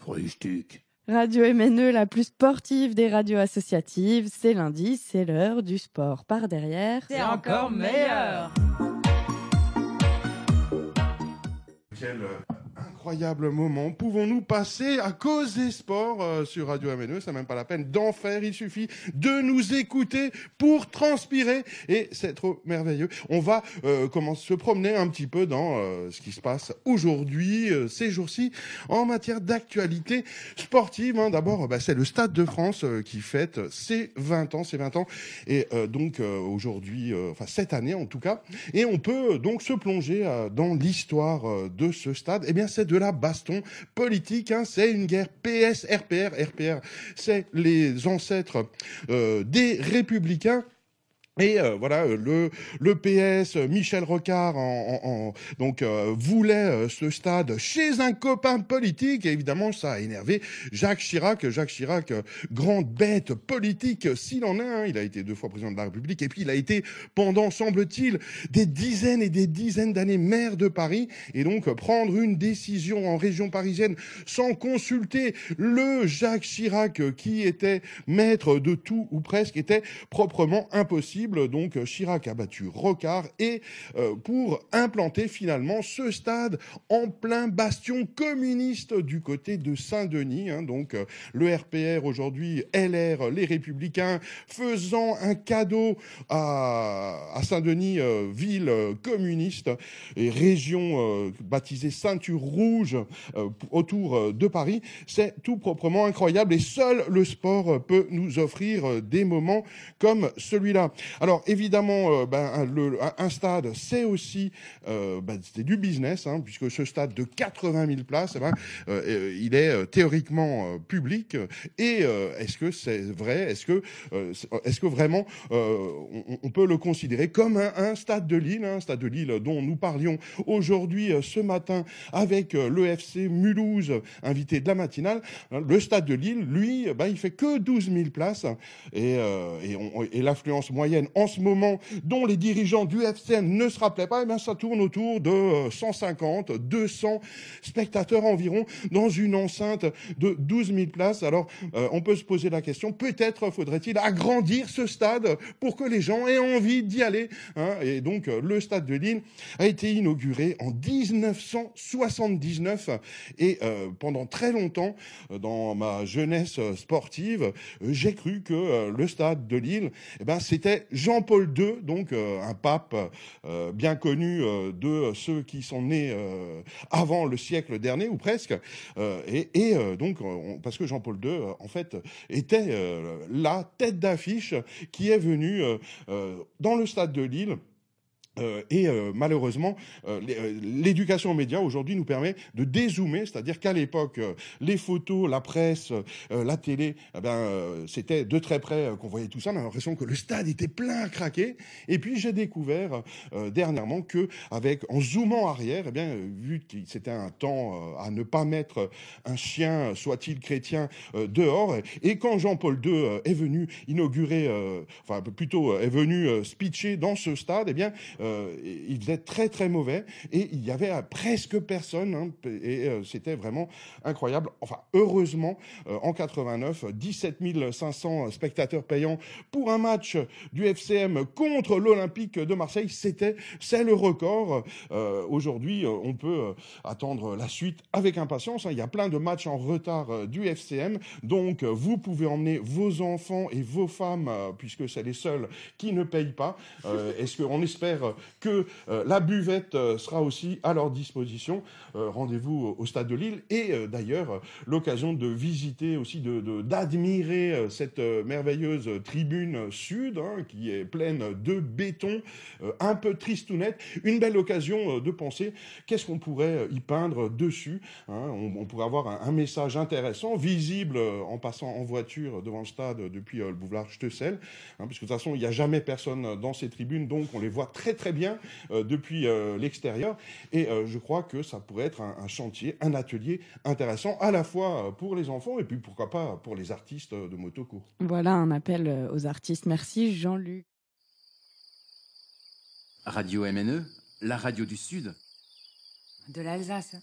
Frühstück. Radio MNE, la plus sportive des radios associatives, c'est lundi, c'est l'heure du sport par derrière. C'est encore meilleur. Quel euh, incroyable moment pouvons-nous passer à cause des sports euh, sur Radio MNE C'est même pas la peine d'en faire, il suffit de nous écouter pour transpirer et c'est trop merveilleux. On va euh, commencer se promener un petit peu dans euh, ce qui se passe aujourd'hui, euh, ces jours-ci, en matière d'actualité sportive. hein. D'abord, bah, c'est le Stade de France qui fête ses 20 ans, ses 20 ans, et donc aujourd'hui, enfin cette année en tout cas, et on peut donc se plonger dans l'histoire de ce stade. Eh bien, c'est de la baston politique. Hein. C'est une guerre PS-RPR. RPR, c'est les ancêtres euh, des républicains. Et euh, voilà, euh, le, le PS, euh, Michel Rocard, en, en- en- donc euh, voulait euh, ce stade chez un copain politique. Et évidemment, ça a énervé Jacques Chirac. Jacques Chirac, grande bête politique, s'il en a. hein. il a été deux fois président de la République. Et puis, il a été pendant, semble-t-il, des dizaines et des dizaines d'années maire de Paris. Et donc, prendre une décision en région parisienne sans consulter le Jacques Chirac, qui était maître de tout ou presque, était proprement impossible. Donc Chirac a battu Rocard et euh, pour implanter finalement ce stade en plein bastion communiste du côté de Saint-Denis. hein. donc euh, le RPR aujourd'hui, LR, les Républicains, faisant un cadeau à, Saint-Denis, euh, ville euh, communiste et région euh, baptisée Ceinture Rouge euh, autour de Paris. C'est tout proprement incroyable et seul le sport peut nous offrir des moments comme celui-là. Alors évidemment, euh, ben, un, le- un- stade, c'est aussi euh, ben, c'est du business, hein, puisque ce stade de 80 000 places, eh ben, euh, il est théoriquement public. Et est-ce que c'est vrai? Est-ce que, est-ce que vraiment on, peut le considérer comme un, stade de Lille, un stade de Lille dont nous parlions aujourd'hui, ce matin, avec euh, le FC Mulhouse, invité de la matinale. Hein, Le stade de Lille, lui, ben, il fait que 12 000 places. Et l'affluence moyenne en ce moment, dont les dirigeants du FCN ne se rappelaient pas, eh ça tourne autour de euh, 150, 200 spectateurs environ dans une enceinte de 12 000 places. Alors, euh, on peut se poser la question, peut-être faudrait-il agrandir ce stade pour que les gens aient envie d'y aller. hein. et donc, euh, le stade de Lille a été inauguré en 1979 et euh, pendant très longtemps, euh, dans ma jeunesse euh, sportive, euh, j'ai cru que euh, le stade de Lille, eh ben, c'était Jean-Paul II, donc euh, un pape euh, bien connu euh, de ceux qui sont nés avant le siècle dernier ou presque. Et donc, on- parce que Jean-Paul II, en fait, était la tête d'affiche qui est venue dans le stade de Lille. Euh, et euh, malheureusement, euh, euh, l'éducation aux médias aujourd'hui nous permet de dézoomer, c'est-à-dire qu'à l'époque, euh, les photos, la presse, euh, la télé, eh ben, c'était de très près qu'on voyait tout ça. On a l'impression que le stade était plein à craquer. Et puis j'ai découvert dernièrement que, avec en zoomant arrière, eh bien, vu que c'était un temps à ne pas mettre un chien, soit-il chrétien, dehors, et quand Jean-Paul II est venu inaugurer, enfin plutôt est venu speecher dans ce stade, eh bien euh, il faisait très très mauvais et il y avait euh, presque personne hein, et euh, c'était vraiment incroyable. Enfin, heureusement, euh, en 89, 17 500 spectateurs payants pour un match du FCM contre l'Olympique de Marseille, c'était c'est le record. Aujourd'hui, on peut attendre la suite avec impatience. hein. Il y a plein de matchs en retard du FCM, donc vous pouvez emmener vos enfants et vos femmes puisque c'est les seuls qui ne payent pas. Est-ce qu'on espère que euh, la buvette euh, sera aussi à leur disposition. Euh, Rendez-vous au stade de Lille et d'ailleurs l'occasion de visiter aussi, de d'admirer cette merveilleuse tribune sud hein, qui est pleine de béton, un peu tristounette. Une belle occasion de penser qu'est-ce qu'on pourrait y peindre dessus. hein. on, pourrait avoir un, message intéressant, visible en passant en voiture devant le stade depuis le boulevard Stessel, hein, puisque de toute façon il n'y a jamais personne dans ces tribunes, donc on les voit très très bien euh, depuis euh, l'extérieur. Et euh, je crois que ça pourrait être un, un chantier, un atelier intéressant à la fois pour les enfants et puis pourquoi pas pour les artistes de motocours. Voilà un appel aux artistes. Merci Jean-Luc. Radio MNE, la radio du Sud. De l'Alsace.